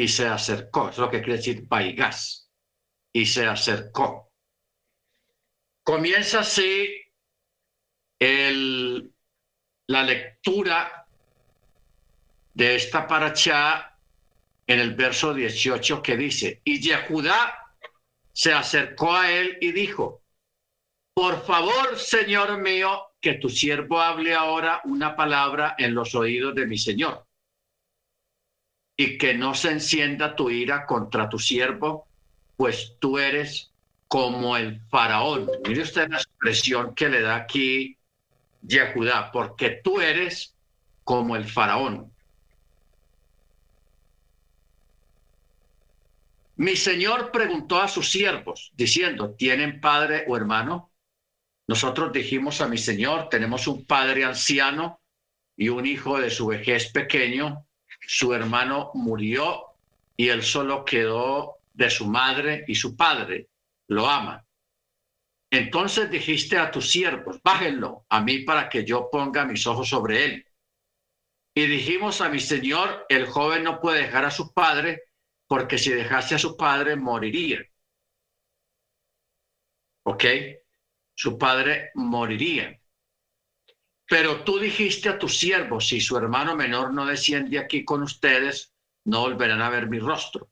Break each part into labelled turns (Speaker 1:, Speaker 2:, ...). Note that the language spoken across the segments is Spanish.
Speaker 1: y se acercó. Es lo que quiere decir Paigas. Y se acercó. Comienza así el, la lectura de esta paracha en el verso 18 que dice, y Yehudá se acercó a él y dijo, por favor, Señor mío, que tu siervo hable ahora una palabra en los oídos de mi Señor y que no se encienda tu ira contra tu siervo, pues tú eres como el faraón. Mire usted la expresión que le da aquí Yehudá, porque tú eres como el faraón. Mi señor preguntó a sus siervos, diciendo, ¿tienen padre o hermano? Nosotros dijimos a mi señor, tenemos un padre anciano y un hijo de su vejez pequeño. Su hermano murió y él solo quedó de su madre y su padre. Lo ama. Entonces dijiste a tus siervos, bájenlo a mí para que yo ponga mis ojos sobre él. Y dijimos a mi señor, el joven no puede dejar a su padre porque si dejase a su padre moriría. ¿Ok? Su padre moriría. Pero tú dijiste a tus siervos, si su hermano menor no desciende aquí con ustedes, no volverán a ver mi rostro.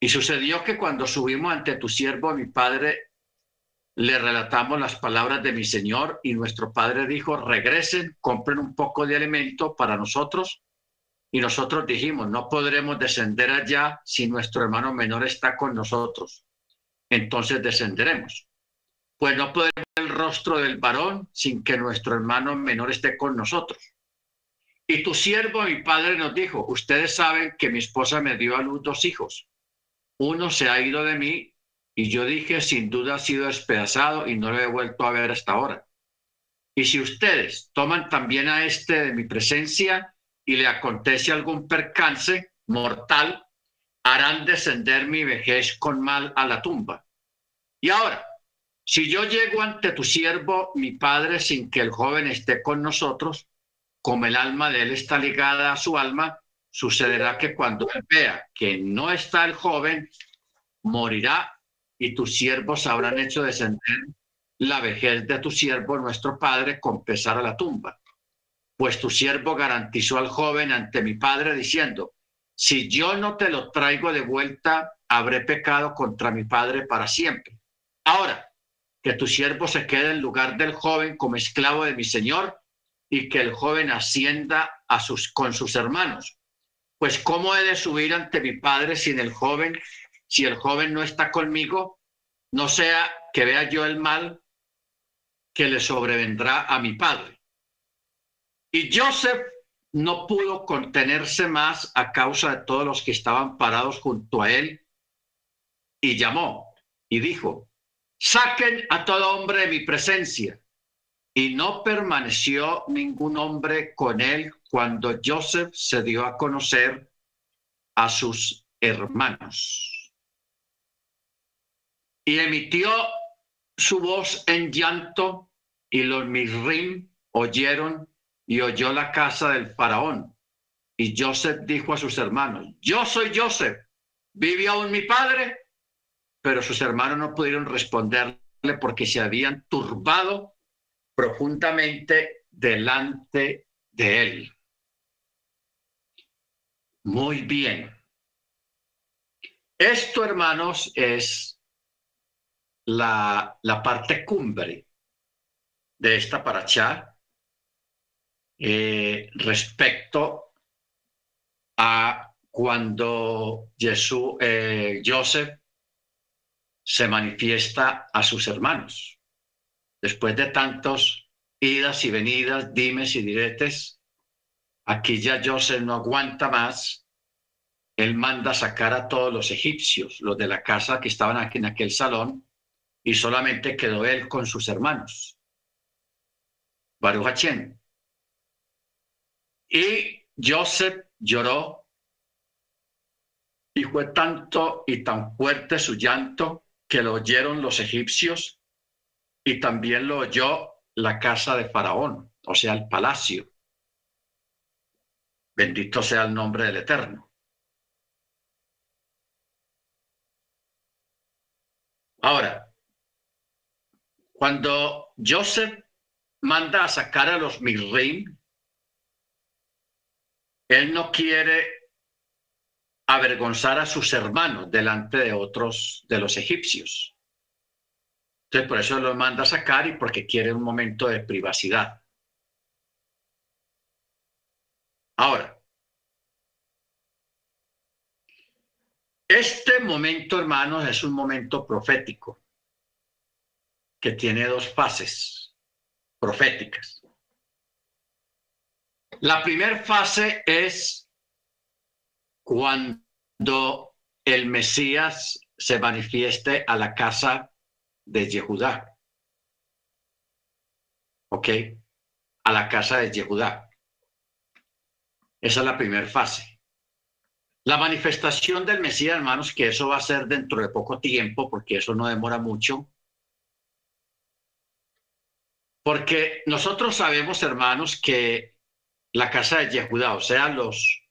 Speaker 1: Y sucedió que cuando subimos ante tu siervo, mi padre, le relatamos las palabras de mi Señor y nuestro padre dijo, regresen, compren un poco de alimento para nosotros y nosotros dijimos, no podremos descender allá si nuestro hermano menor está con nosotros. Entonces descenderemos. Pues no podemos ver el rostro del varón sin que nuestro hermano menor esté con nosotros. Y tu siervo, mi padre, nos dijo, ustedes saben que mi esposa me dio a luz dos hijos. Uno se ha ido de mí y yo dije, sin duda ha sido despedazado y no lo he vuelto a ver hasta ahora. Y si ustedes toman también a este de mi presencia, y le acontece algún percance mortal, harán descender mi vejez con mal a la tumba. Y ahora, si yo llego ante tu siervo, mi padre, sin que el joven esté con nosotros, como el alma de él está ligada a su alma, sucederá que cuando vea que no está el joven, morirá y tus siervos habrán hecho descender la vejez de tu siervo, nuestro padre, con pesar a la tumba pues tu siervo garantizó al joven ante mi padre diciendo, si yo no te lo traigo de vuelta, habré pecado contra mi padre para siempre. Ahora, que tu siervo se quede en lugar del joven como esclavo de mi señor y que el joven ascienda a sus, con sus hermanos. Pues ¿cómo he de subir ante mi padre sin el joven, si el joven no está conmigo? No sea que vea yo el mal que le sobrevendrá a mi padre. Y Joseph no pudo contenerse más a causa de todos los que estaban parados junto a él y llamó y dijo, saquen a todo hombre de mi presencia. Y no permaneció ningún hombre con él cuando Joseph se dio a conocer a sus hermanos. Y emitió su voz en llanto y los misrim oyeron y oyó la casa del faraón. Y Joseph dijo a sus hermanos, yo soy Joseph, ¿vive aún mi padre? Pero sus hermanos no pudieron responderle porque se habían turbado profundamente delante de él. Muy bien. Esto, hermanos, es la, la parte cumbre de esta paracha eh, respecto a cuando Jesús, eh, Joseph se manifiesta a sus hermanos. Después de tantos idas y venidas, dimes y diretes, aquí ya Joseph no aguanta más. Él manda sacar a todos los egipcios, los de la casa que estaban aquí en aquel salón, y solamente quedó él con sus hermanos. Baruch y Joseph lloró y fue tanto y tan fuerte su llanto que lo oyeron los egipcios y también lo oyó la casa de Faraón, o sea, el palacio. Bendito sea el nombre del Eterno. Ahora, cuando Joseph manda a sacar a los Mirrim, él no quiere avergonzar a sus hermanos delante de otros de los egipcios. Entonces, por eso los manda a sacar y porque quiere un momento de privacidad. Ahora, este momento, hermanos, es un momento profético que tiene dos fases proféticas. La primera fase es cuando el Mesías se manifieste a la casa de Yehudá. ¿Ok? A la casa de Yehudá. Esa es la primera fase. La manifestación del Mesías, hermanos, que eso va a ser dentro de poco tiempo, porque eso no demora mucho. Porque nosotros sabemos, hermanos, que la casa de Yehudá, o sea, los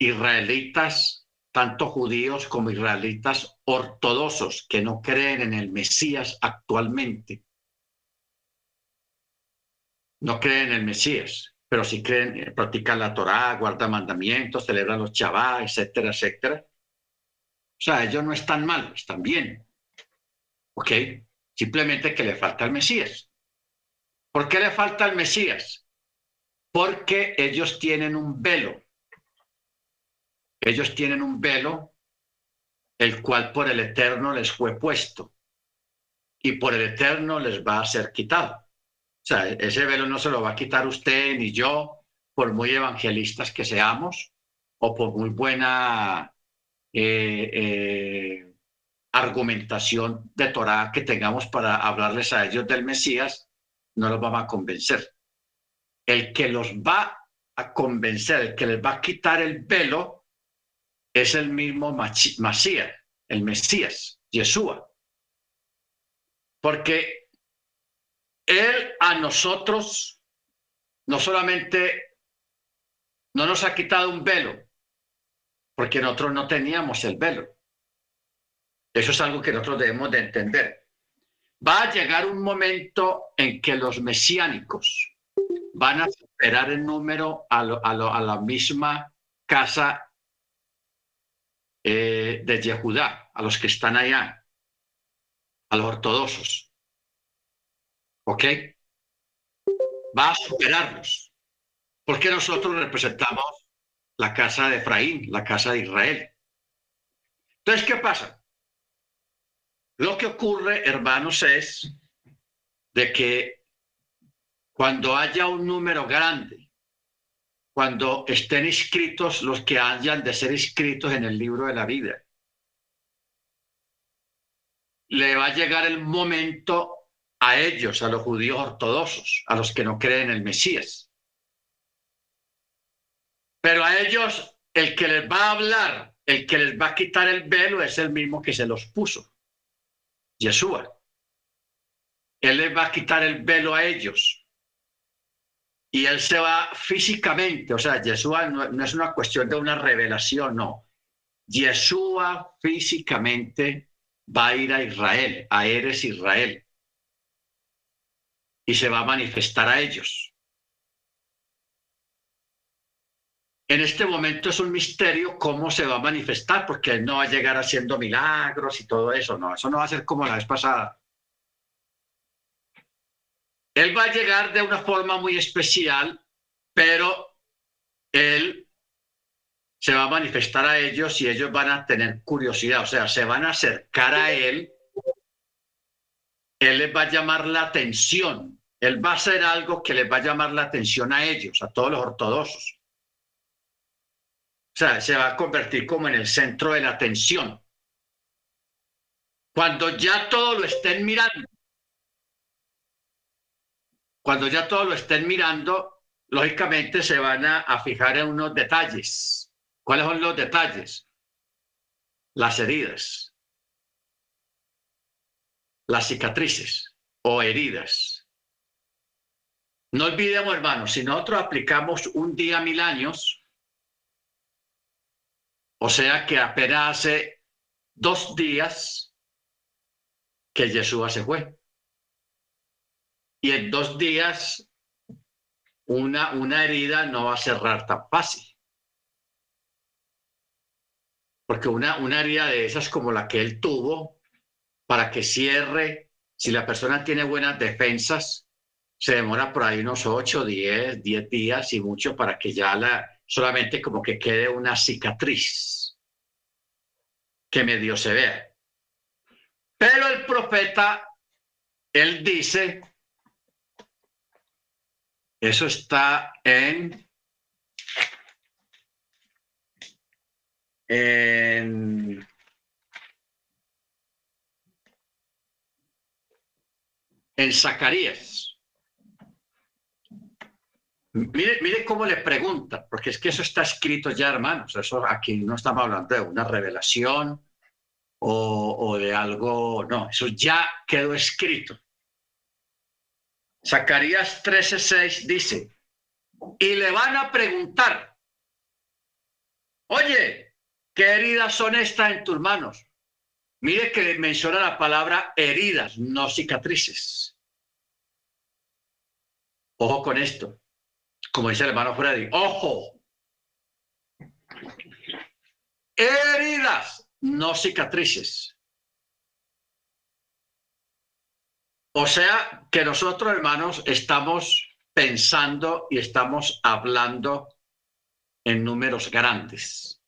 Speaker 1: israelitas, tanto judíos como israelitas ortodoxos que no creen en el Mesías actualmente, no creen en el Mesías, pero sí creen, eh, practican la Torá, guardan mandamientos, celebran los chavá, etcétera, etcétera. O sea, ellos no están mal, están bien. ¿Ok? Simplemente que le falta el Mesías. ¿Por qué le falta el Mesías? porque ellos tienen un velo. Ellos tienen un velo, el cual por el Eterno les fue puesto y por el Eterno les va a ser quitado. O sea, ese velo no se lo va a quitar usted ni yo, por muy evangelistas que seamos o por muy buena eh, eh, argumentación de Torah que tengamos para hablarles a ellos del Mesías, no los vamos a convencer el que los va a convencer, el que les va a quitar el velo, es el mismo Masías, el Mesías, Yeshua. Porque Él a nosotros no solamente no nos ha quitado un velo, porque nosotros no teníamos el velo. Eso es algo que nosotros debemos de entender. Va a llegar un momento en que los mesiánicos, van a superar el número a, la misma casa eh, de Yehudá, a los que están allá, a los ortodoxos. ¿Ok? Va a superarlos. Porque nosotros representamos la casa de Efraín, la casa de Israel. Entonces, ¿qué pasa? Lo que ocurre, hermanos, es de que cuando haya un número grande, cuando estén inscritos los que hayan de ser inscritos en el libro de la vida, le va a llegar el momento a ellos, a los judíos ortodoxos, a los que no creen en el Mesías. Pero a ellos, el que les va a hablar, el que les va a quitar el velo es el mismo que se los puso, Yeshua. Él les va a quitar el velo a ellos y él se va físicamente, o sea, Yeshua no, es una cuestión de una revelación, no. Yeshua físicamente va a ir a Israel, a Eres Israel, y se va a manifestar a ellos. En este momento es un misterio cómo se va a manifestar, porque él no va a llegar haciendo milagros y todo eso, no, eso no va a ser como la vez pasada. Él va a llegar de una forma muy especial, pero él se va a manifestar a ellos y ellos van a tener curiosidad, o sea, se van a acercar a él. Él les va a llamar la atención. Él va a hacer algo que les va a llamar la atención a ellos, a todos los ortodoxos. O sea, se va a convertir como en el centro de la atención. Cuando ya todos lo estén mirando, cuando ya todos lo estén mirando, lógicamente se van a, fijar en unos detalles. ¿Cuáles son los detalles? Las heridas, las cicatrices o heridas. No olvidemos, hermanos, si nosotros aplicamos un día mil años, o sea que apenas hace dos días que Yeshua se fue. Y en dos días una, una herida no va a cerrar tan fácil. Porque una, una herida de esas como la que él tuvo, para que cierre, si la persona tiene buenas defensas, se demora por ahí unos 8, 10, 10 días y mucho para que ya la, solamente como que quede una cicatriz que medio se vea. Pero el profeta, él dice, eso está en, en en Zacarías. Mire, mire cómo le pregunta, porque es que eso está escrito ya, hermanos. Eso aquí no estamos hablando de una revelación o, o de algo, no, eso ya quedó escrito. Zacarías 13:6 dice, y le van a preguntar, oye, ¿qué heridas son estas en tus manos? Mire que menciona la palabra heridas, no cicatrices. Ojo con esto. Como dice el hermano Freddy, ojo. Heridas, no cicatrices. O sea que nosotros, hermanos, estamos pensando y estamos hablando en números grandes.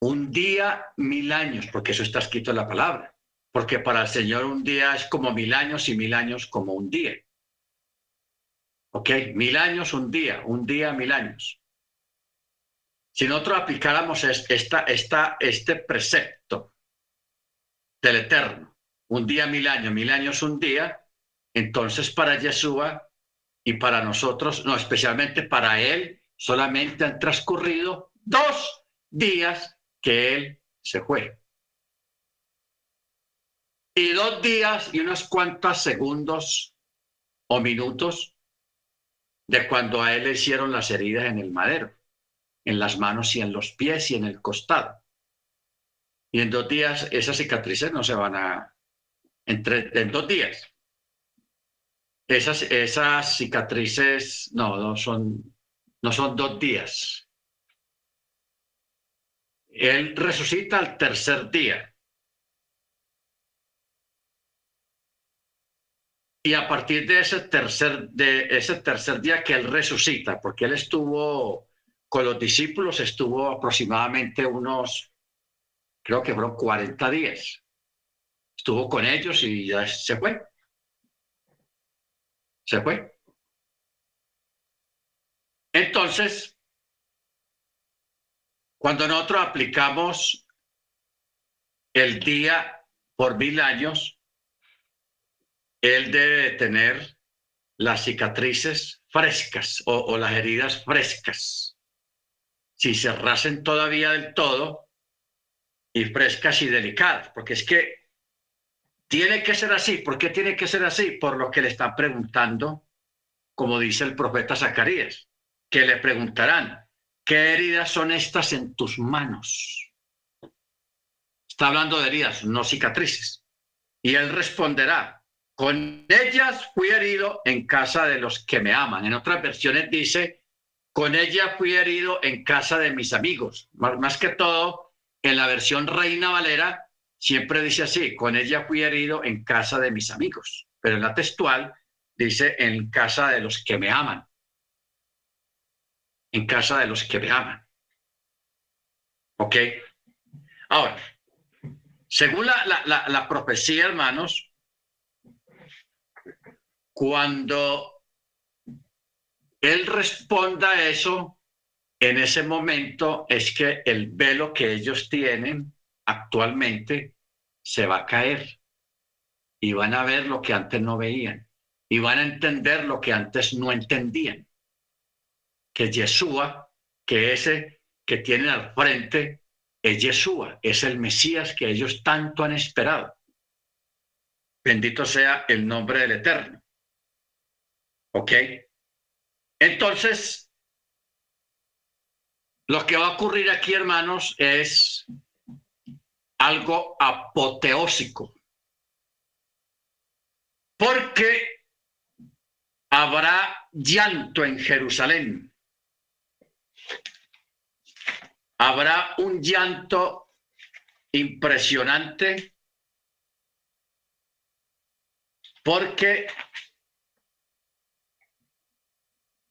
Speaker 1: Un día, mil años, porque eso está escrito en la palabra. Porque para el Señor un día es como mil años y mil años como un día. ¿Ok? Mil años, un día, un día, mil años. Si nosotros aplicáramos esta, este precepto del Eterno, un día, mil años, mil años, un día, entonces para Yeshua y para nosotros, no, especialmente para él, solamente han transcurrido dos días que él se fue. Y dos días y unos cuantos segundos o minutos de cuando a él le hicieron las heridas en el madero, en las manos y en los pies y en el costado. Y en dos días esas cicatrices no se van a, en dos días. Esas, esas cicatrices, no, no son, no son dos días. Él resucita al tercer día. Y a partir de ese tercer, de ese tercer día que él resucita, porque él estuvo con los discípulos, estuvo aproximadamente unos, creo que fueron 40 días. Estuvo con ellos y ya se fue. Se fue. Entonces, cuando nosotros aplicamos el día por mil años, él debe tener las cicatrices frescas o, las heridas frescas. Si se todavía del todo y frescas y delicadas, porque es que tiene que ser así. ¿Por qué tiene que ser así? Por lo que le están preguntando, como dice el profeta Zacarías, que le preguntarán, ¿qué heridas son estas en tus manos? Está hablando de heridas, no cicatrices. Y él responderá, con ellas fui herido en casa de los que me aman. En otras versiones dice, con ella fui herido en casa de mis amigos. Más, que todo, en la versión Reina Valera siempre dice así, con ella fui herido en casa de mis amigos. Pero en la textual dice en casa de los que me aman. En casa de los que me aman. ¿Ok? Ahora, según la, la profecía, hermanos, cuando él responda a eso, en ese momento es que el velo que ellos tienen actualmente se va a caer y van a ver lo que antes no veían y van a entender lo que antes no entendían. Que Yeshua, que ese que tienen al frente, es Yeshua, es el Mesías que ellos tanto han esperado. Bendito sea el nombre del Eterno. ¿Ok? Entonces, lo que va a ocurrir aquí, hermanos, es algo apoteósico. Porque habrá llanto en Jerusalén. Habrá un llanto impresionante porque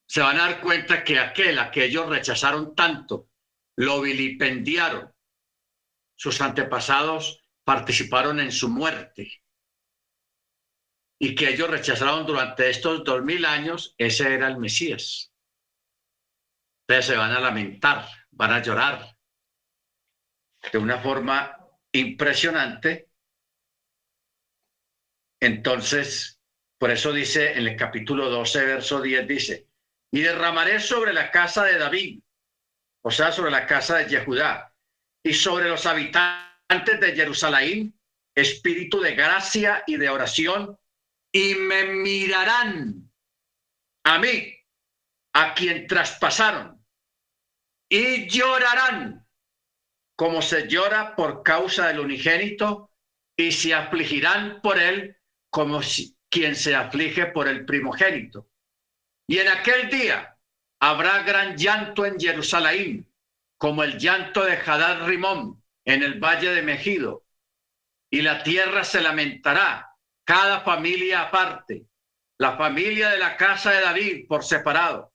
Speaker 1: se van a dar cuenta que aquel a que ellos rechazaron tanto, lo vilipendiaron. Sus antepasados participaron en su muerte. Y que ellos rechazaron durante estos dos mil años, ese era el Mesías. Ustedes se van a lamentar, van a llorar de una forma impresionante. Entonces, por eso dice en el capítulo 12, verso 10, dice, y derramaré sobre la casa de David, o sea, sobre la casa de Yehudá, y sobre los habitantes de Jerusalén, espíritu de gracia y de oración, y me mirarán a mí, a quien traspasaron, y llorarán como se llora por causa del unigénito, y se afligirán por él como quien se aflige por el primogénito. Y en aquel día habrá gran llanto en Jerusalén, como el llanto de Hadar Rimón en el valle de Megido. Y la tierra se lamentará, cada familia aparte, la familia de la casa de David por separado,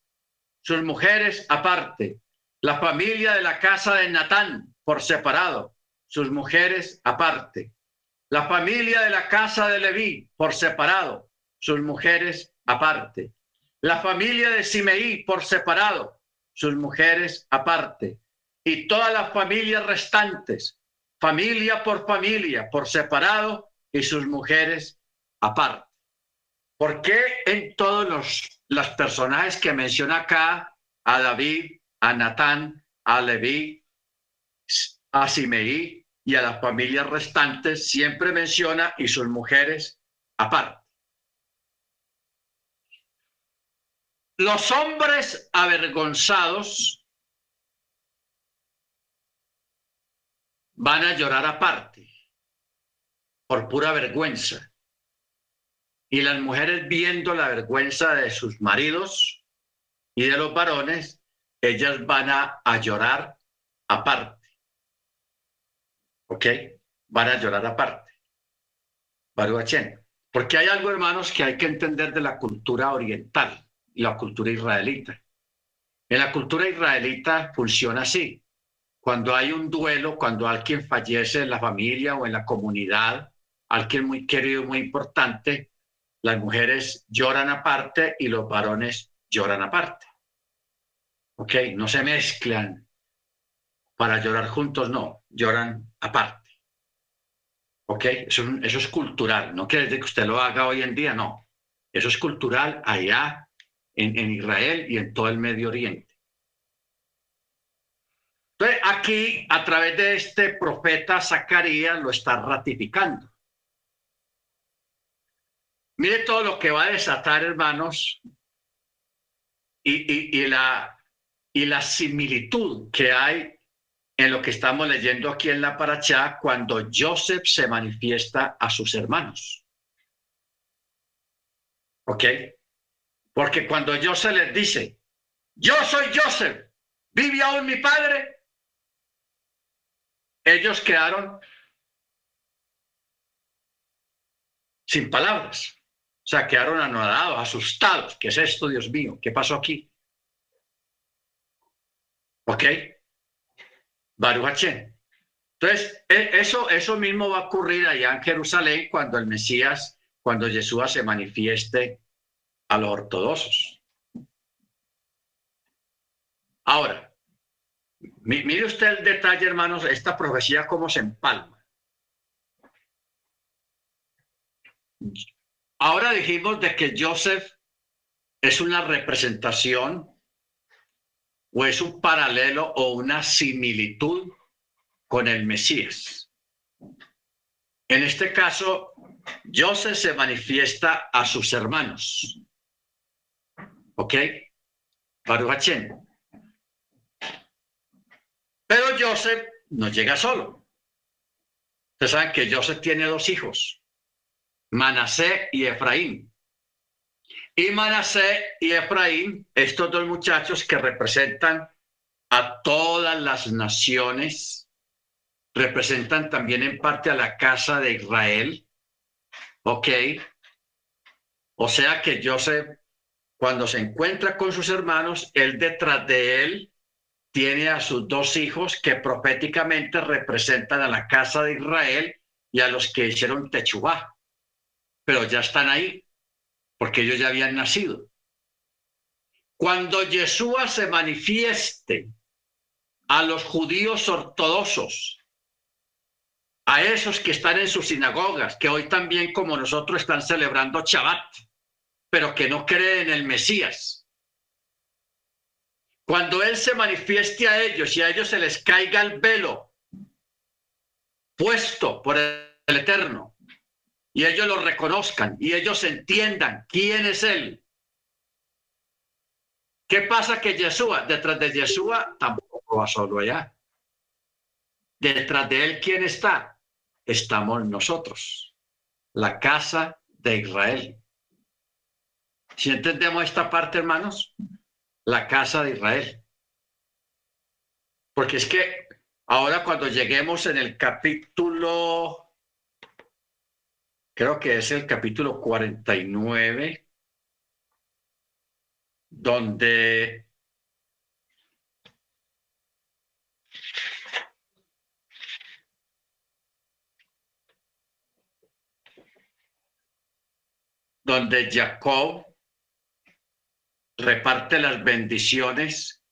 Speaker 1: sus mujeres aparte, la familia de la casa de Natán por separado, sus mujeres aparte, la familia de la casa de Leví por separado, sus mujeres aparte la familia de Simeí por separado, sus mujeres aparte, y todas las familias restantes, familia por familia, por separado, y sus mujeres aparte. ¿Por qué en todos los, los personajes que menciona acá, a David, a Natán, a Leví, a Simeí y a las familias restantes, siempre menciona y sus mujeres aparte? Los hombres avergonzados van a llorar aparte, por pura vergüenza. Y las mujeres viendo la vergüenza de sus maridos y de los varones, ellas van a, llorar aparte. ¿Ok? Van a llorar aparte. Porque hay algo, hermanos, que hay que entender de la cultura oriental la cultura israelita. En la cultura israelita funciona así. Cuando hay un duelo, cuando alguien fallece en la familia o en la comunidad, alguien muy querido, muy importante, las mujeres lloran aparte y los varones lloran aparte. ¿Ok? No se mezclan para llorar juntos, no, lloran aparte. ¿Ok? Eso, es cultural, no quiere decir que usted lo haga hoy en día, no. Eso es cultural allá en, Israel y en todo el Medio Oriente. Entonces, aquí, a través de este profeta Zacarías, lo está ratificando. Mire todo lo que va a desatar, hermanos, y, la, y la similitud que hay en lo que estamos leyendo aquí en la Parachá cuando Joseph se manifiesta a sus hermanos. ¿Ok? Porque cuando Joseph les dice, yo soy Joseph, vive aún mi padre, ellos quedaron sin palabras. O sea, quedaron anonadados, asustados. ¿Qué es esto, Dios mío? ¿Qué pasó aquí? ¿Ok? Baruch Entonces, e, eso, eso mismo va a ocurrir allá en Jerusalén cuando el Mesías, cuando Jesús se manifieste a los ortodoxos. Ahora, mire usted el detalle, hermanos, esta profecía cómo se empalma. Ahora dijimos de que Joseph es una representación o es un paralelo o una similitud con el Mesías. En este caso, Joseph se manifiesta a sus hermanos. ¿Ok? Baruch Pero Joseph no llega solo. Ustedes saben que Joseph tiene dos hijos, Manasé y Efraín. Y Manasé y Efraín, estos dos muchachos que representan a todas las naciones, representan también en parte a la casa de Israel. ¿Ok? O sea que Joseph, cuando se encuentra con sus hermanos, él detrás de él tiene a sus dos hijos que proféticamente representan a la casa de Israel y a los que hicieron Techubá. Pero ya están ahí, porque ellos ya habían nacido. Cuando Yeshua se manifieste a los judíos ortodoxos, a esos que están en sus sinagogas, que hoy también como nosotros están celebrando Shabbat, pero que no creen en el Mesías. Cuando Él se manifieste a ellos y a ellos se les caiga el velo puesto por el Eterno y ellos lo reconozcan y ellos entiendan quién es Él. ¿Qué pasa que Yeshua, detrás de Yeshua, tampoco va solo allá? Detrás de Él, ¿quién está? Estamos nosotros, la casa de Israel. Si entendemos esta parte, hermanos, la casa de Israel. Porque es que ahora cuando lleguemos en el capítulo, creo que es el capítulo 49, donde donde Jacob reparte las bendiciones.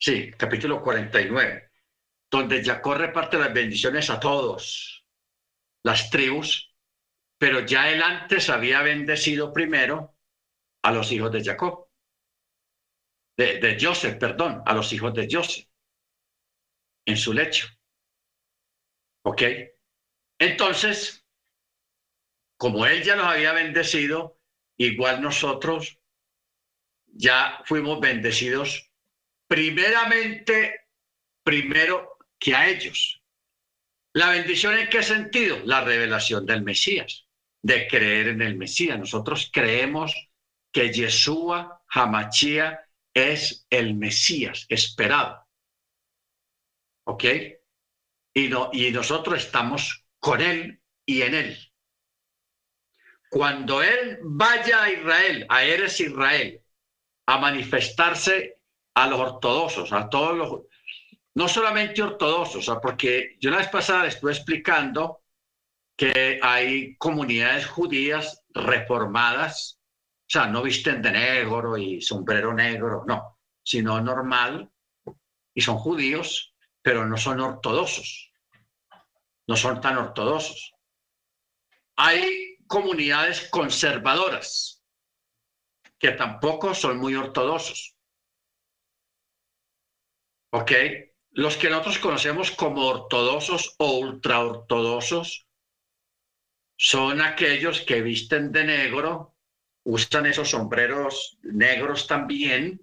Speaker 1: Sí, capítulo 49, donde Jacob reparte las bendiciones a todos, las tribus, pero ya él antes había bendecido primero a los hijos de Jacob, de, de Joseph, perdón, a los hijos de Joseph, en su lecho. ¿Ok? Entonces, como él ya los había bendecido, igual nosotros ya fuimos bendecidos primeramente, primero que a ellos. ¿La bendición en qué sentido? La revelación del Mesías, de creer en el Mesías. Nosotros creemos que Yeshua Hamachía es el Mesías esperado. ¿Ok? Y, no, y nosotros estamos con él y en él. Cuando él vaya a Israel, a Eres Israel, a manifestarse a los ortodoxos, a todos los, no solamente ortodoxos, porque yo la vez pasada estuve explicando que hay comunidades judías reformadas, o sea, no visten de negro y sombrero negro, no, sino normal, y son judíos, pero no son ortodoxos, no son tan ortodoxos. Hay comunidades conservadoras, que tampoco son muy ortodoxos. ¿Ok? Los que nosotros conocemos como ortodoxos o ultraortodoxos son aquellos que visten de negro, usan esos sombreros negros también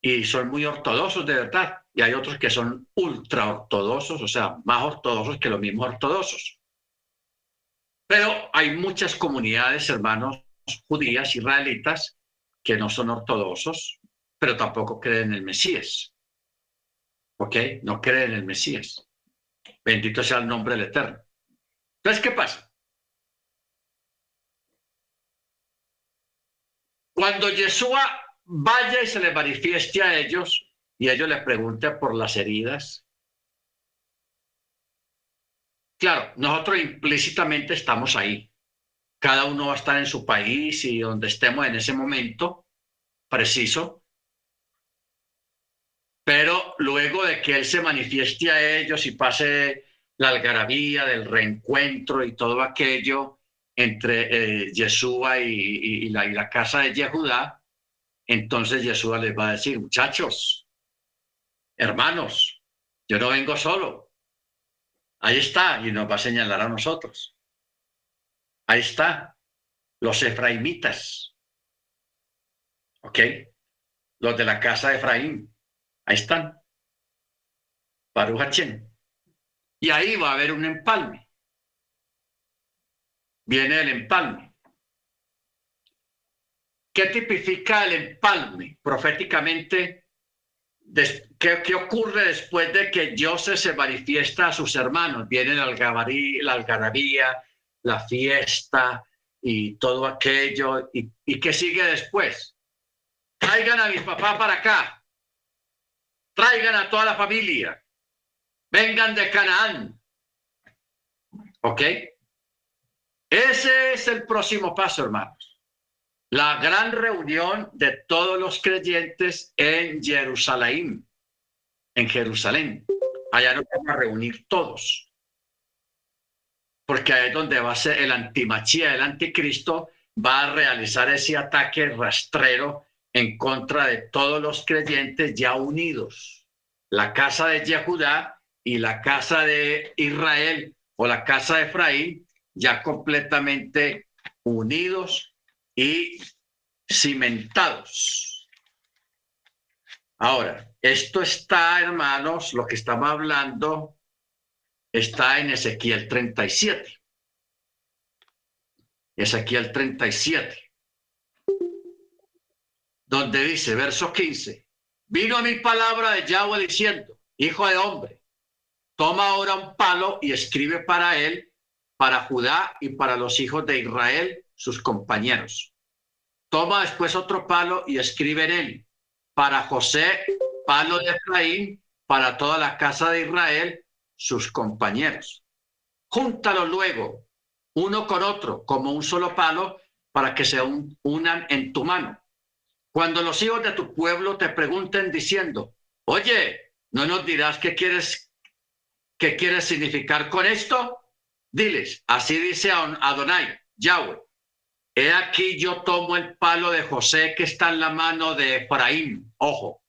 Speaker 1: y son muy ortodoxos de verdad. Y hay otros que son ultraortodoxos, o sea, más ortodoxos que los mismos ortodoxos. Pero hay muchas comunidades, hermanos, judías israelitas que no son ortodoxos, pero tampoco creen en el Mesías. ¿Ok? No creen en el Mesías. Bendito sea el nombre del Eterno. Entonces, ¿qué pasa? Cuando Yeshua vaya y se le manifieste a ellos y ellos le pregunten por las heridas, claro, nosotros implícitamente estamos ahí cada uno va a estar en su país y donde estemos en ese momento preciso. Pero luego de que Él se manifieste a ellos y pase la algarabía del reencuentro y todo aquello entre eh, Yeshua y, la, casa de Yehudá, entonces Yeshua les va a decir, muchachos, hermanos, yo no vengo solo. Ahí está, y nos va a señalar a nosotros. Ahí está, los efraimitas. ¿Ok? Los de la casa de Efraín. Ahí están. Baruch Y ahí va a haber un empalme. viene el empalme. ¿Qué tipifica el empalme proféticamente? ¿Qué, ocurre después de que José se manifiesta a sus hermanos? Viene la algarabía, la fiesta y todo aquello. ¿Y, ¿Y qué sigue después? Traigan a mi papá para acá. Traigan a toda la familia. Vengan de Canaán. ¿Ok? Ese es el próximo paso, hermanos la gran reunión de todos los creyentes en Jerusalén, en Jerusalén. Allá nos vamos a reunir todos, porque ahí es donde va a ser el antimachía, el anticristo, va a realizar ese ataque rastrero en contra de todos los creyentes ya unidos. La casa de Yehudá y la casa de Israel o la casa de Efraín ya completamente unidos y cimentados. Ahora, esto está, hermanos, lo que estamos hablando está en Ezequiel 37. Ezequiel 37, donde dice, verso 15, vino a mi palabra de Yahweh diciendo, hijo de hombre, toma ahora un palo y escribe para él, para Judá y para los hijos de Israel sus compañeros. Toma después otro palo y escribe en él, para José, palo de Efraín, para toda la casa de Israel, sus compañeros. Júntalo luego, uno con otro, como un solo palo, para que se unan en tu mano. Cuando los hijos de tu pueblo te pregunten diciendo, oye, ¿no nos dirás qué quieres, qué quieres significar con esto? Diles, así dice Adonai, Yahweh He aquí yo tomo el palo de José que está en la mano de Efraín. Ojo,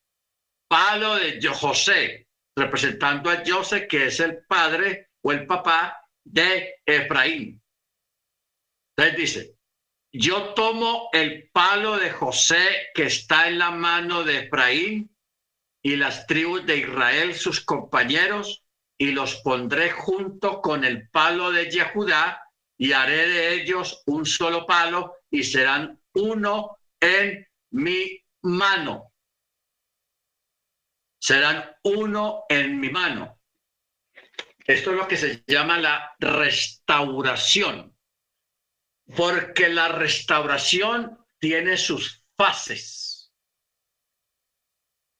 Speaker 1: palo de José, representando a José, que es el padre o el papá de Efraín. Entonces dice, yo tomo el palo de José que está en la mano de Efraín y las tribus de Israel, sus compañeros, y los pondré junto con el palo de Yehudá y haré de ellos un solo palo y serán uno en mi mano. Serán uno en mi mano. Esto es lo que se llama la restauración, porque la restauración tiene sus fases,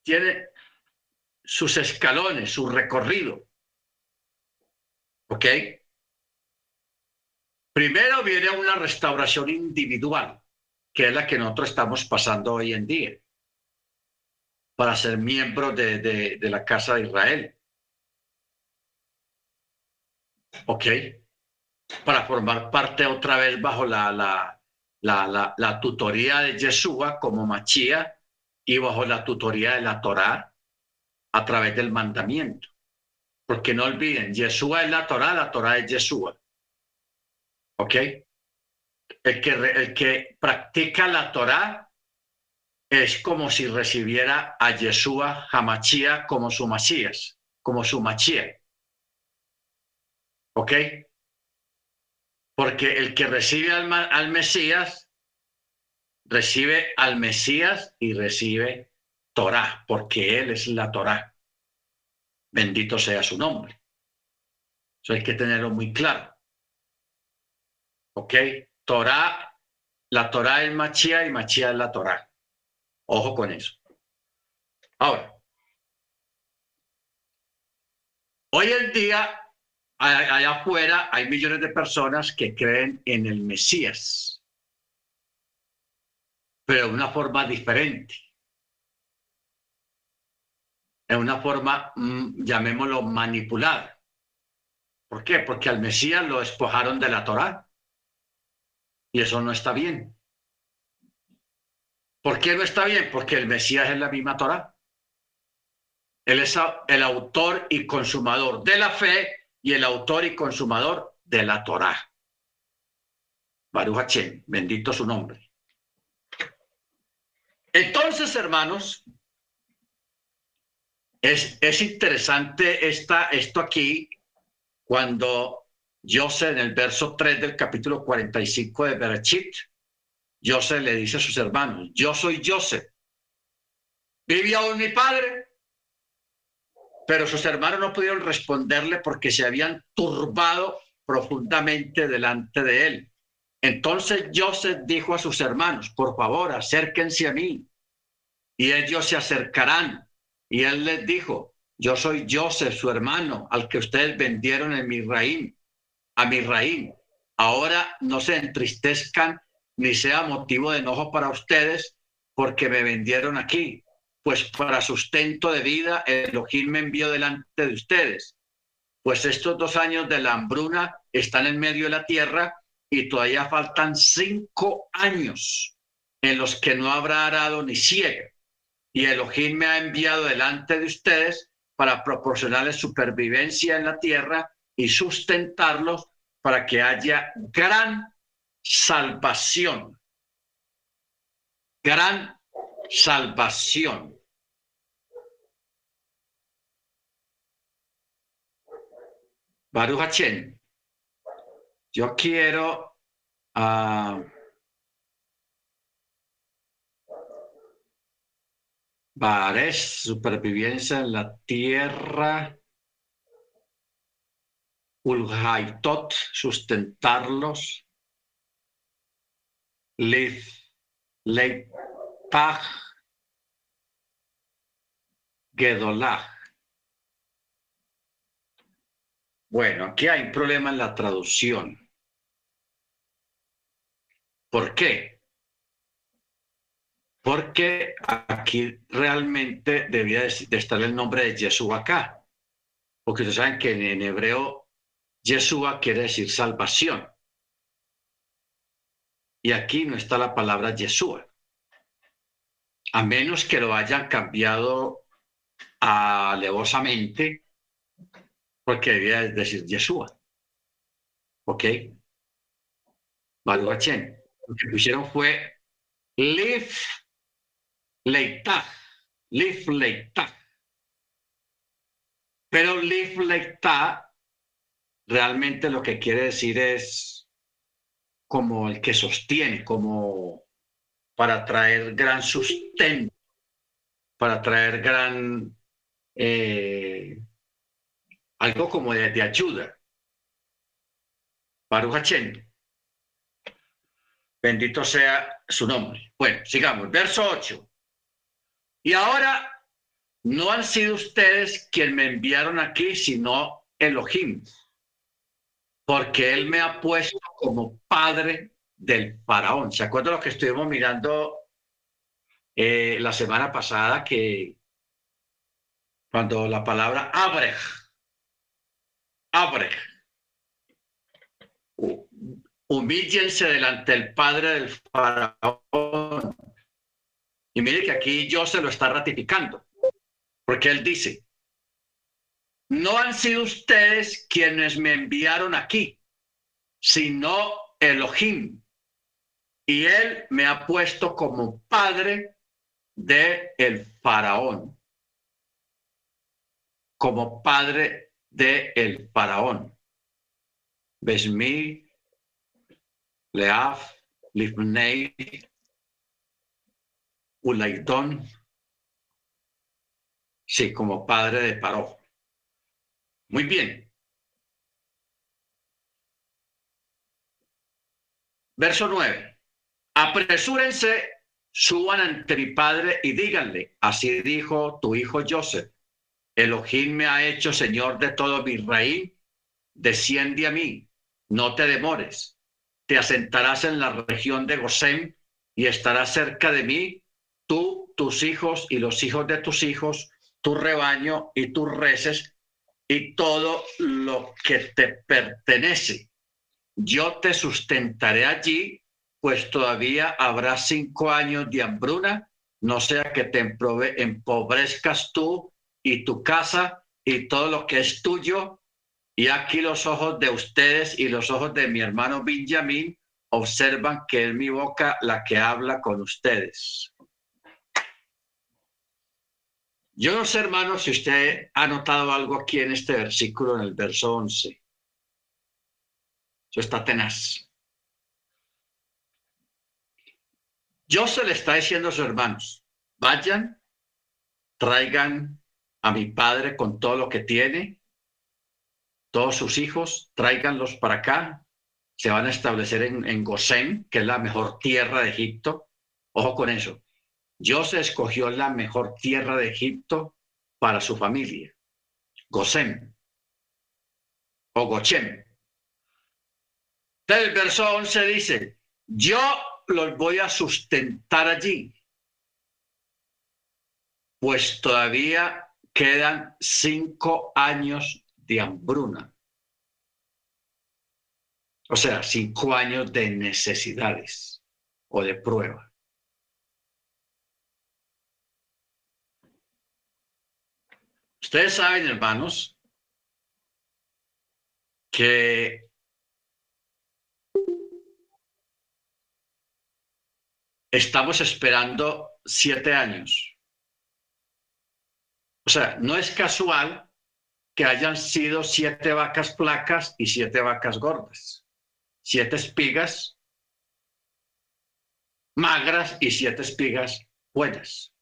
Speaker 1: tiene sus escalones, su recorrido. ¿Ok? Primero viene una restauración individual, que es la que nosotros estamos pasando hoy en día, para ser miembros de, la Casa de Israel. ¿Ok? Para formar parte otra vez bajo la, la, la, la tutoría de Yeshua como Machía y bajo la tutoría de la Torá a través del mandamiento. Porque no olviden, Yeshua es la Torá, la Torá es Yeshua. ¿Ok? El que, el que practica la Torá es como si recibiera a Yeshua Hamachía como su Masías, como su Machía. ¿Ok? Porque el que recibe al, al Mesías, recibe al Mesías y recibe Torá, porque Él es la Torá. Bendito sea su nombre. Eso hay que tenerlo muy claro. ¿Ok? Torah, la Torah es Machía y Machía es la Torah. Ojo con eso. Ahora, hoy en día, allá afuera, hay millones de personas que creen en el Mesías, pero de una forma diferente. En una forma, mm, llamémoslo, manipulada. ¿Por qué? Porque al Mesías lo despojaron de la Torah. Y eso no está bien. ¿Por qué no está bien? Porque el Mesías es la misma Torah. Él es el autor y consumador de la fe y el autor y consumador de la Torah. Baruch Hashem, bendito su nombre. Entonces, hermanos, es, es interesante esta, esto aquí cuando José en el verso 3 del capítulo 45 de Berachit, José le dice a sus hermanos, yo soy José. ¿Vive aún mi padre? Pero sus hermanos no pudieron responderle porque se habían turbado profundamente delante de él. Entonces José dijo a sus hermanos, por favor, acérquense a mí. Y ellos se acercarán. Y él les dijo, yo soy José, su hermano, al que ustedes vendieron en mi raíz, a. Ahora no se entristezcan ni sea motivo de enojo para ustedes porque me vendieron aquí. Pues para sustento de vida, Elohim me envió delante de ustedes. Pues estos dos años de la hambruna están en medio de la tierra y todavía faltan cinco años en los que no habrá arado ni ciega. Y Elohim me ha enviado delante de ustedes para proporcionarles supervivencia en la tierra y sustentarlos para que haya gran salvación. Gran salvación. Baruch yo quiero uh, supervivencia en la tierra, Ulhaitot, sustentarlos, Liv, Leipach, Gedolah. Bueno, aquí hay un problema en la traducción. ¿Por qué? Porque aquí realmente debía de estar el nombre de Yeshua acá. Porque ustedes saben que en, hebreo Yeshua quiere decir salvación. Y aquí no está la palabra Yeshua. A menos que lo hayan cambiado alevosamente, porque debía decir Yeshua. ¿Ok? Baruch lo que pusieron fue Lif Leitah, Lif Leitah. Pero Lif Leitah realmente lo que quiere decir es como el que sostiene, como para traer gran sustento, para traer gran, eh, algo como de, ayuda. Baruch Bendito sea su nombre. Bueno, sigamos. Verso 8. Y ahora no han sido ustedes quien me enviaron aquí, sino Elohim, porque él me ha puesto como padre del faraón. ¿Se acuerdan lo que estuvimos mirando eh, la semana pasada? Que cuando la palabra Abrej, Abrej, humíllense delante del padre del faraón. Y mire que aquí yo se lo está ratificando, porque él dice, no han sido ustedes quienes me enviaron aquí, sino Elohim. Y él me ha puesto como padre de el faraón, como padre de el faraón. Besmi Leaf, Lifnei, Ulaidón, sí, como padre de Paró. Muy bien. Verso 9. Apresúrense, suban ante mi padre y díganle, así dijo tu hijo Joseph, Elohim me ha hecho señor de todo mi reino, desciende a mí, no te demores te asentarás en la región de Gosén y estarás cerca de mí, tú, tus hijos y los hijos de tus hijos, tu rebaño y tus reces y todo lo que te pertenece. Yo te sustentaré allí, pues todavía habrá cinco años de hambruna, no sea que te empobrezcas tú y tu casa y todo lo que es tuyo, y aquí los ojos de ustedes y los ojos de mi hermano Benjamín observan que es mi boca la que habla con ustedes. Yo no sé, hermano, si usted ha notado algo aquí en este versículo, en el verso 11. Eso está tenaz. se le está diciendo a sus hermanos, vayan, traigan a mi padre con todo lo que tiene, todos sus hijos, tráiganlos para acá, se van a establecer en, en Gosén, que es la mejor tierra de Egipto. Ojo con eso. Se escogió la mejor tierra de Egipto para su familia, Gosén o Gochem. El verso 11 dice, yo los voy a sustentar allí, pues todavía quedan cinco años de hambruna. O sea, cinco años de necesidades o de prueba. Ustedes saben, hermanos, que estamos esperando siete años. O sea, no es casual que hayan sido siete vacas flacas y siete vacas gordas, siete espigas magras y siete espigas buenas.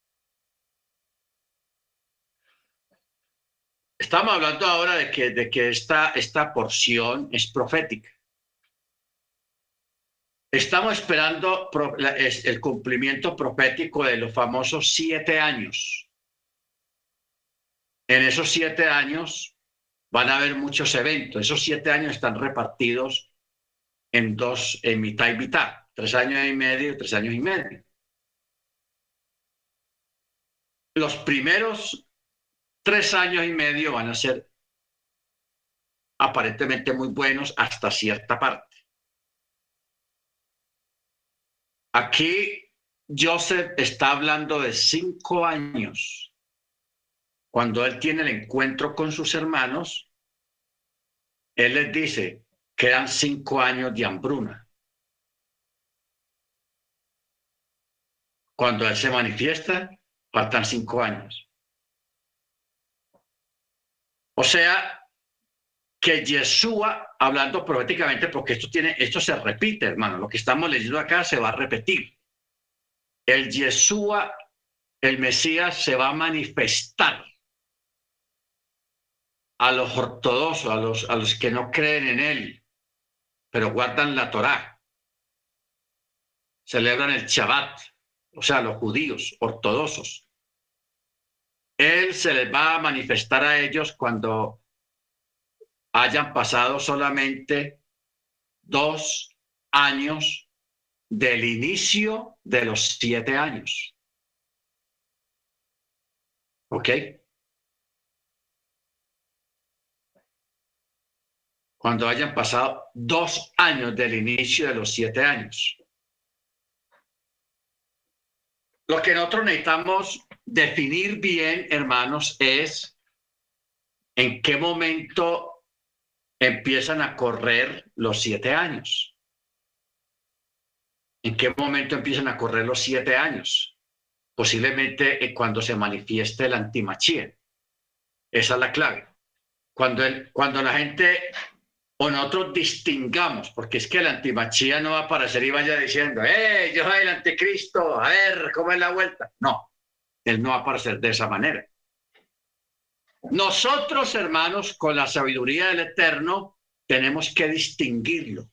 Speaker 1: Estamos hablando ahora de que, de que esta, esta porción es profética. Estamos esperando el cumplimiento profético de los famosos siete años. En esos siete años van a haber muchos eventos. Esos siete años están repartidos en dos, en mitad y mitad, tres años y medio tres años y medio. Los primeros tres años y medio van a ser aparentemente muy buenos hasta cierta parte. Aquí Joseph está hablando de cinco años. Cuando él tiene el encuentro con sus hermanos, él les dice, quedan cinco años de hambruna. Cuando él se manifiesta, faltan cinco años. O sea, que Yeshua, hablando proféticamente, porque esto, tiene, esto se repite, hermano, lo que estamos leyendo acá se va a repetir. El Yeshua, el Mesías, se va a manifestar a los ortodoxos, a los, a los que no creen en él, pero guardan la Torá, celebran el Shabbat, o sea, los judíos ortodoxos. Él se les va a manifestar a ellos cuando hayan pasado solamente dos años del inicio de los siete años. ¿Ok? Cuando hayan pasado dos años del inicio de los siete años. Lo que nosotros necesitamos definir bien, hermanos, es en qué momento empiezan a correr los siete años. ¿En qué momento empiezan a correr los siete años? Posiblemente eh, cuando se manifieste el antimachía. Esa es la clave. Cuando, cuando la gente o nosotros distingamos, porque es que el antimachía no va a aparecer y vaya diciendo, ¡eh, yo soy el anticristo! A ver, ¿cómo es la vuelta? No, él no aparecer de esa manera. Nosotros, hermanos, con la sabiduría del Eterno, tenemos que distinguirlo.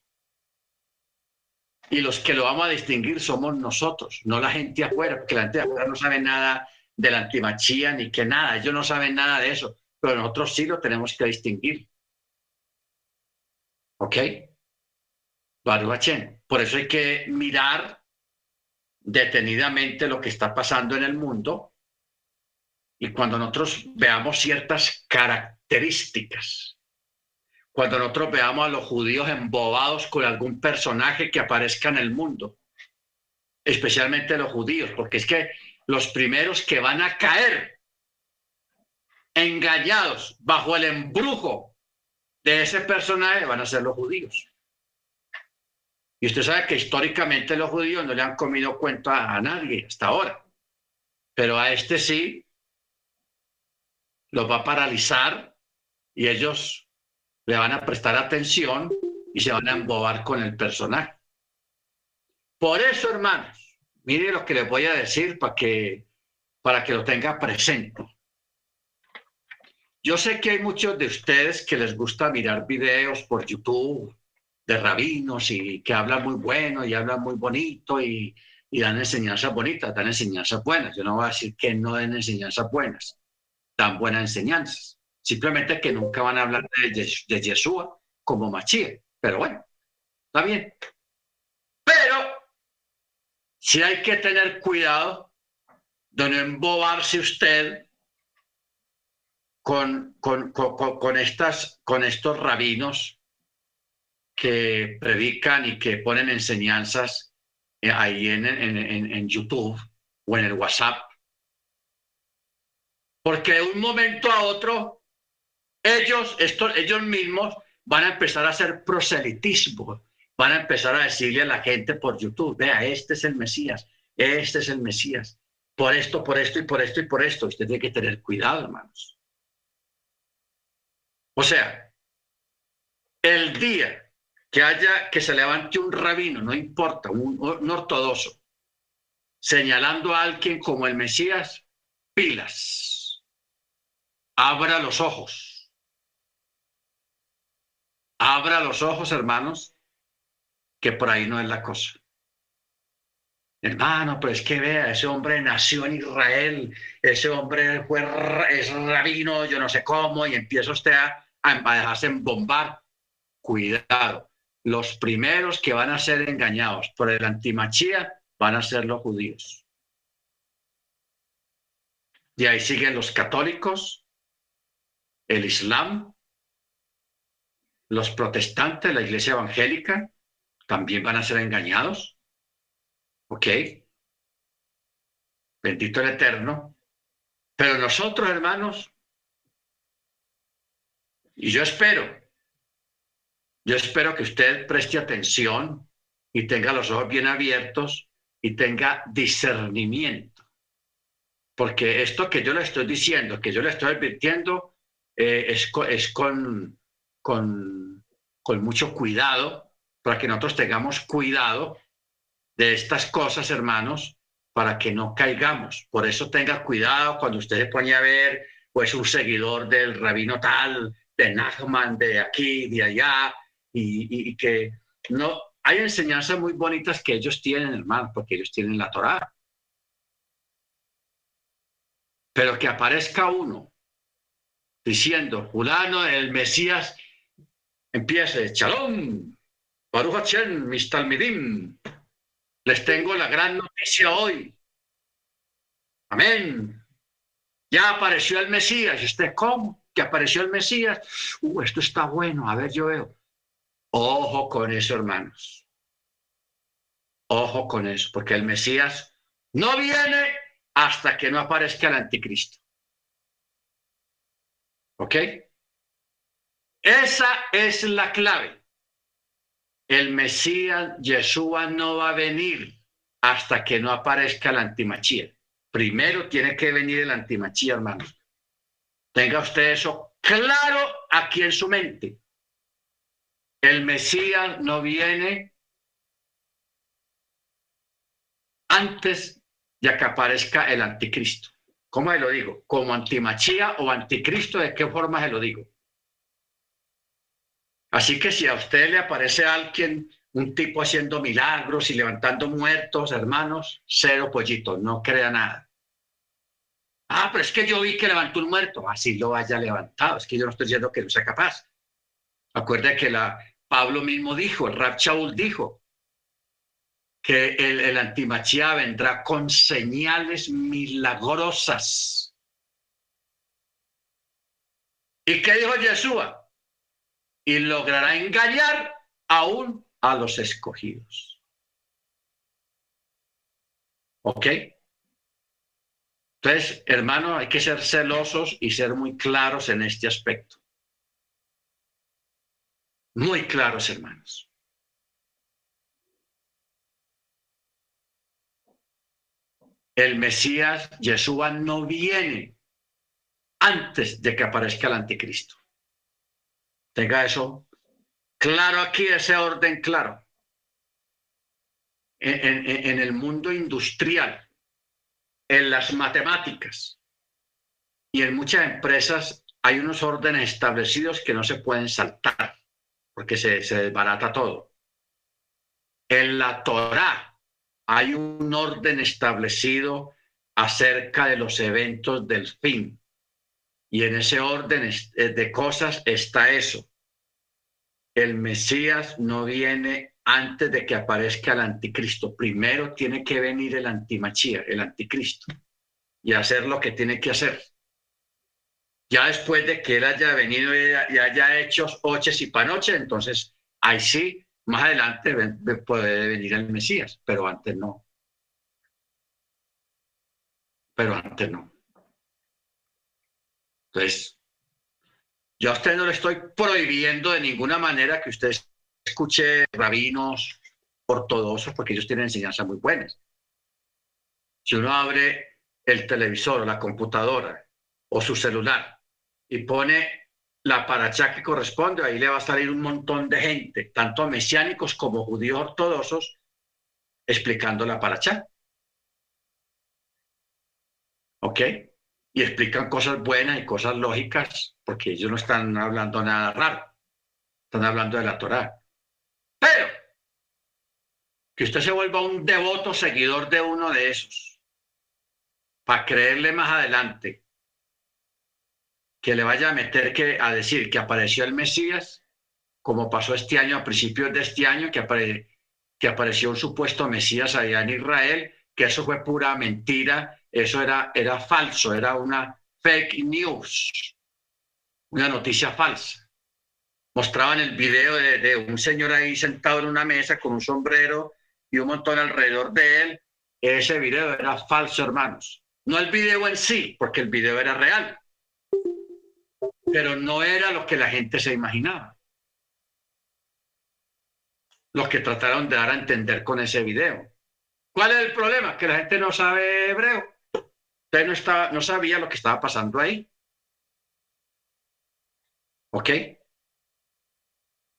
Speaker 1: Y los que lo vamos a distinguir somos nosotros, no la gente afuera, porque la gente afuera no sabe nada de la antimachía ni que nada, ellos no saben nada de eso, pero nosotros sí lo tenemos que distinguir. ¿Ok? Por eso hay que mirar detenidamente lo que está pasando en el mundo y cuando nosotros veamos ciertas características, cuando nosotros veamos a los judíos embobados con algún personaje que aparezca en el mundo, especialmente los judíos, porque es que los primeros que van a caer engañados bajo el embrujo de ese personaje van a ser los judíos. Y usted sabe que históricamente los judíos no le han comido cuenta a nadie hasta ahora, pero a este sí, los va a paralizar y ellos le van a prestar atención y se van a embobar con el personaje. Por eso, hermanos, mire lo que les voy a decir para que, para que lo tenga presente. Yo sé que hay muchos de ustedes que les gusta mirar videos por YouTube de rabinos y que hablan muy bueno y hablan muy bonito y, dan enseñanzas bonitas, dan enseñanzas buenas. Yo no voy a decir que no den enseñanzas buenas, dan buenas enseñanzas. Simplemente que nunca van a hablar de, de, Yeshua como Machía. Pero bueno, está bien. Pero si hay que tener cuidado de no embobarse usted con, con, con, estas, con estos rabinos que predican y que ponen enseñanzas eh, ahí en, en, en, YouTube o en el WhatsApp. Porque de un momento a otro, ellos, estos, ellos mismos van a empezar a hacer proselitismo, van a empezar a decirle a la gente por YouTube, vea, este es el Mesías, este es el Mesías, por esto, por esto y por esto y por esto. Usted tiene que tener cuidado, hermanos. O sea, el día que haya que se levante un rabino, no importa, un, ortodoxo, señalando a alguien como el Mesías, pilas, abra los ojos, abra los ojos, hermanos, que por ahí no es la cosa. Hermano, pero es que vea, ese hombre nació en Israel, ese hombre fue, es rabino, yo no sé cómo, y empieza usted a, a dejarse. Cuidado, los primeros que van a ser engañados por el antimachía van a ser los judíos. Y ahí siguen los católicos, el Islam, los protestantes, la iglesia evangélica, también van a ser engañados. ¿Ok? Bendito el Eterno. Pero nosotros, hermanos, y yo espero yo espero que usted preste atención y tenga los ojos bien abiertos y tenga discernimiento. Porque esto que yo le estoy diciendo, que yo le estoy advirtiendo, eh, es, es con, con, con mucho cuidado, para que nosotros tengamos cuidado de estas cosas, hermanos, para que no caigamos. Por eso tenga cuidado cuando usted se pone a ver, pues, un seguidor del rabino tal, de Nachman, de aquí, de allá, y, que no hay enseñanzas muy bonitas que ellos tienen, hermano, porque ellos tienen la Torá. Pero que aparezca uno diciendo, fulano, el Mesías, empiece, Shalom, Baruch Hashem, mis les tengo la gran noticia hoy. Amén. Ya apareció el Mesías. ¿Y cómo? Que apareció el Mesías. Uh, esto está bueno. A ver, yo veo. Ojo con eso, hermanos. Ojo con eso, porque el Mesías no viene hasta que no aparezca el anticristo. ¿Ok? Esa es la clave. El Mesías, Yeshua, no va a venir hasta que no aparezca el antimachía. Primero tiene que venir el antimachía, hermanos. Tenga usted eso claro aquí en su mente. El Mesías no viene antes de que aparezca el anticristo. ¿Cómo se lo digo? ¿Como antimachía o anticristo? ¿De qué forma se lo digo? Así que si a usted le aparece alguien, un tipo haciendo milagros y levantando muertos, hermanos, cero pollitos, no crea nada. Ah, pero es que yo vi que levantó un muerto. Así lo haya levantado. Es que yo no estoy diciendo que no sea capaz. Acuerde que la, Pablo mismo dijo, Rab Shaul dijo, que el, el antimachía vendrá con señales milagrosas. ¿Y qué dijo Yeshua? Y logrará engañar aún a los escogidos. ¿Ok? Entonces, hermano, hay que ser celosos y ser muy claros en este aspecto muy claros, hermanos. El Mesías, Yeshua, no viene antes de que aparezca el anticristo. Tenga eso Claro aquí ese orden claro. En, el mundo industrial, en las matemáticas y en muchas empresas hay unos órdenes establecidos que no se pueden saltar porque se, se desbarata todo. En la Torá hay un orden establecido acerca de los eventos del fin. Y en ese orden de cosas está eso el Mesías no viene antes de que aparezca el anticristo. Primero tiene que venir el antimachía, el anticristo, y hacer lo que tiene que hacer. Ya después de que él haya venido y haya hecho oches y panoches, entonces ahí sí, más adelante puede venir el Mesías, pero antes no. Pero antes no. Entonces, yo a usted no le estoy prohibiendo de ninguna manera que usted escuche rabinos ortodoxos, porque ellos tienen enseñanzas muy buenas. Si uno abre el televisor la computadora o su celular y pone la paracha que corresponde, ahí le va a salir un montón de gente, tanto mesiánicos como judíos ortodoxos, explicando la paracha. ¿Ok? y explican cosas buenas y cosas lógicas, porque ellos no están hablando nada raro, están hablando de la Torá. Pero que usted se vuelva un devoto seguidor de uno de esos, para creerle más adelante, que le vaya a meter que, a decir que apareció el Mesías, como pasó este año, a principios de este año, que, que apareció un supuesto Mesías allá en Israel, que eso fue pura mentira eso era, era falso, era una fake news, una noticia falsa. Mostraban el video de, un señor ahí sentado en una mesa con un sombrero y un montón alrededor de él. Ese video era falso, hermanos. No el video en sí, porque el video era real, pero no era lo que la gente se imaginaba. Lo que trataron de dar a entender con ese video. ¿Cuál es el problema? Que la gente no sabe hebreo. Usted no, estaba, no sabía lo que estaba pasando ahí. ¿Ok?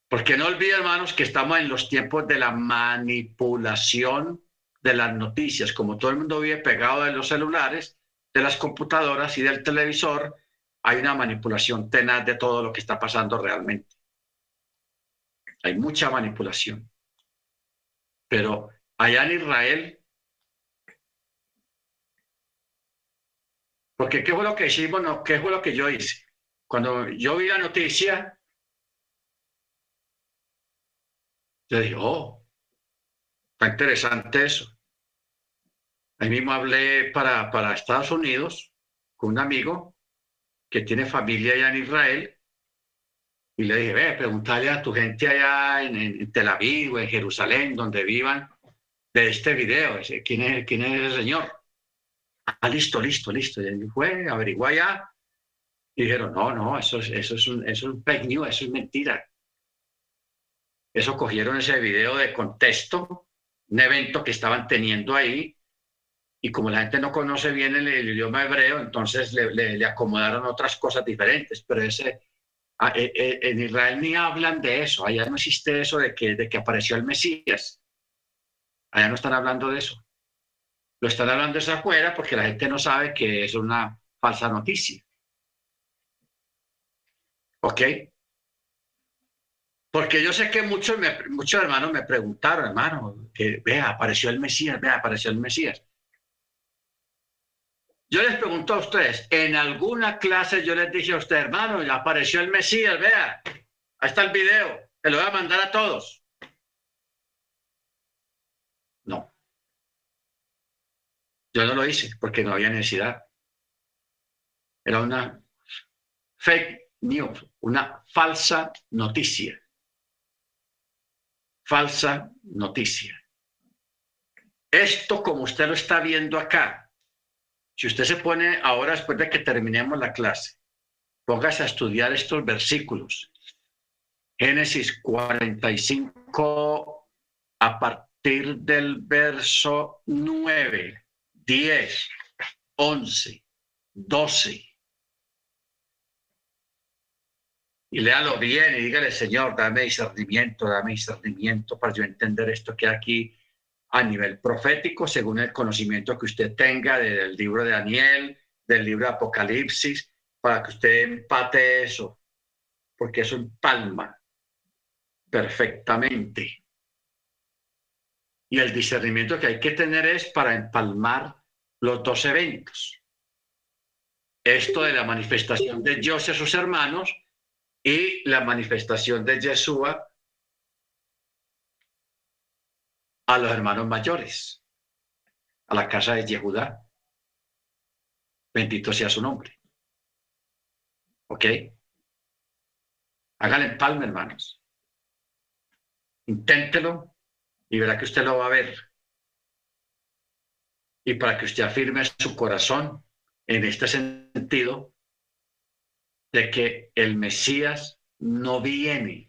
Speaker 1: Porque no olvide, hermanos, que estamos en los tiempos de la manipulación de las noticias. Como todo el mundo vive pegado de los celulares, de las computadoras y del televisor, hay una manipulación tenaz de todo lo que está pasando realmente. Hay mucha manipulación. Pero allá en Israel Porque ¿qué fue lo que hicimos? No, ¿Qué fue lo que yo hice? Cuando yo vi la noticia, yo dije, oh, está interesante eso. Ahí mismo hablé para, para Estados Unidos con un amigo que tiene familia allá en Israel y le dije, ve, pregúntale a tu gente allá en, en, Tel Aviv o en Jerusalén, donde vivan, de este video, ¿quién es, quién es el señor? Ah, listo, listo, listo. Y fue, averiguó ya. Y dijeron, no, no, eso, eso, es un, eso es un fake news, eso es mentira. Eso cogieron ese video de contexto, un evento que estaban teniendo ahí, y como la gente no conoce bien el, idioma hebreo, entonces le, acomodaron otras cosas diferentes. Pero ese, eh, eh, en Israel ni hablan de eso, allá no existe eso de que, de que apareció el Mesías. Allá no están hablando de eso. Lo están hablando esa afuera porque la gente no sabe que es una falsa noticia. ¿Ok? Porque yo sé que muchos, muchos hermanos me preguntaron, hermano, que vea, apareció el Mesías, vea, apareció el Mesías. Yo les pregunto a ustedes, en alguna clase yo les dije a ustedes, hermano, apareció el Mesías, vea, ahí está el video, te lo voy a mandar a todos. No. Yo no lo hice porque no había necesidad. Era una fake news, una falsa noticia. Falsa noticia. Esto, como usted lo está viendo acá, si usted se pone ahora, después de que terminemos la clase, póngase a estudiar estos versículos. Génesis 45 a partir del verso 9 10, 11, 12. y léalo bien y dígale, Señor, dame discernimiento, dame discernimiento para yo entender esto que aquí a nivel profético, según el conocimiento que usted tenga del libro de Daniel, del libro de Apocalipsis, para que usted empate eso, porque eso empalma perfectamente. Y el discernimiento que hay que tener es para empalmar los dos eventos. Esto de la manifestación de Dios a sus hermanos y la manifestación de Yeshua a los hermanos mayores, a la casa de Yehudá. Bendito sea su nombre. ¿Ok? Hágale empalme, hermanos. Inténtelo y verá que usted lo va a ver. Y para que usted afirme su corazón en este sentido de que el Mesías no viene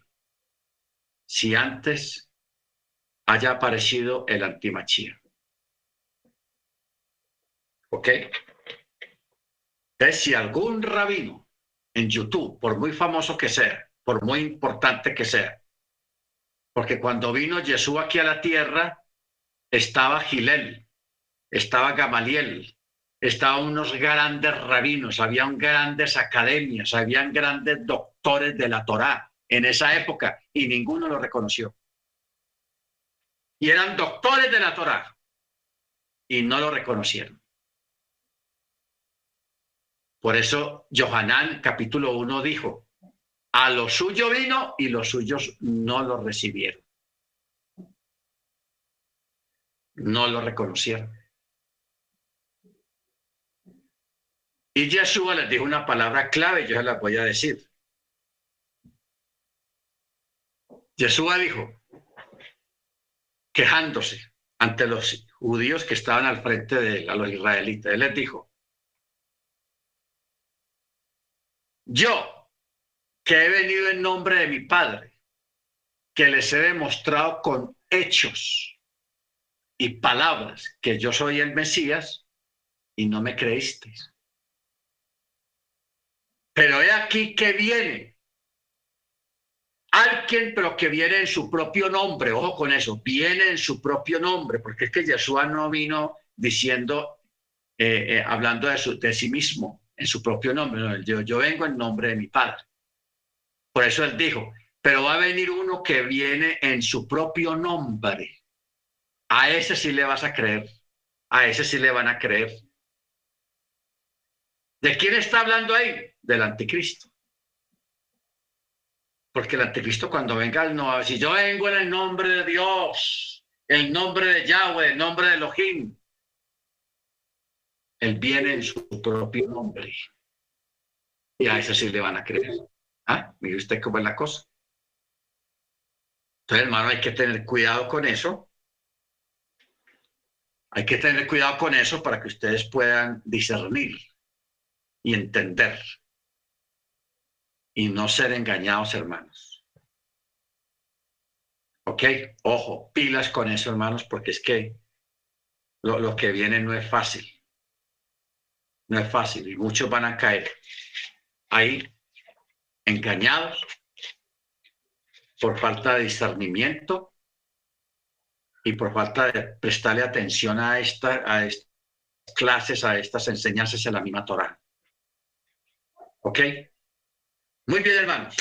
Speaker 1: si antes haya aparecido el antimachía. ¿Ok? Entonces, si algún rabino en YouTube, por muy famoso que sea, por muy importante que sea, porque cuando vino Jesús aquí a la tierra, estaba Gilel, estaba Gamaliel, estaban unos grandes rabinos, habían grandes academias, habían grandes doctores de la Torá en esa época y ninguno lo reconoció y eran doctores de la Torá y no lo reconocieron. Por eso Johanán capítulo 1 dijo, a lo suyo vino y los suyos no lo recibieron. No lo reconocieron. Y Yeshua les dijo una palabra clave, yo se la voy a decir. Yeshua dijo, quejándose ante los judíos que estaban al frente de los israelitas. Él les dijo, yo, que he venido en nombre de mi Padre, que les he demostrado con hechos y palabras que yo soy el Mesías, y no me creísteis. Pero he aquí que viene alguien, pero que viene en su propio nombre, ojo con eso, viene en su propio nombre, porque es que Yeshua no vino diciendo, eh, eh, hablando de, su, de, sí mismo, en su propio nombre, yo, yo vengo en nombre de mi Padre. Por eso él dijo, pero va a venir uno que viene en su propio nombre. A ese sí le vas a creer, a ese sí le van a creer. ¿De quién está hablando ahí? Del anticristo. Porque el anticristo cuando venga, no, si yo vengo en el nombre de Dios, el nombre de Yahweh, el nombre de Elohim, él viene en su propio nombre. Y a eso sí le van a creer. ¿Ah? Mire usted cómo es la cosa. Entonces, hermano, hay que tener cuidado con eso. Hay que tener cuidado con eso para que ustedes puedan discernir y entender y no ser engañados, hermanos. ¿Ok? Ojo, pilas con eso, hermanos, porque es que lo, que viene no es fácil. No es fácil y muchos van a caer ahí engañados por falta de discernimiento y por falta de prestarle atención a, esta, a estas clases, a estas enseñanzas en la misma Torah. ¿Ok? Muy bien, hermanos.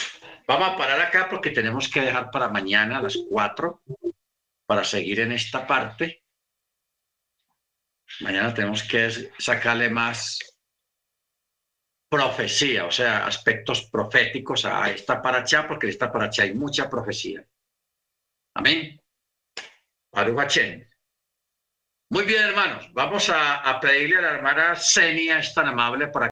Speaker 1: Vamos a parar acá porque tenemos que dejar para mañana a las cuatro para seguir en esta parte. Mañana tenemos que sacarle más profecía, o sea, aspectos proféticos a esta paracha, porque en esta paracha hay mucha profecía. Amén. Muy bien, hermanos. Vamos a, a pedirle a la hermana Senia, es tan amable, para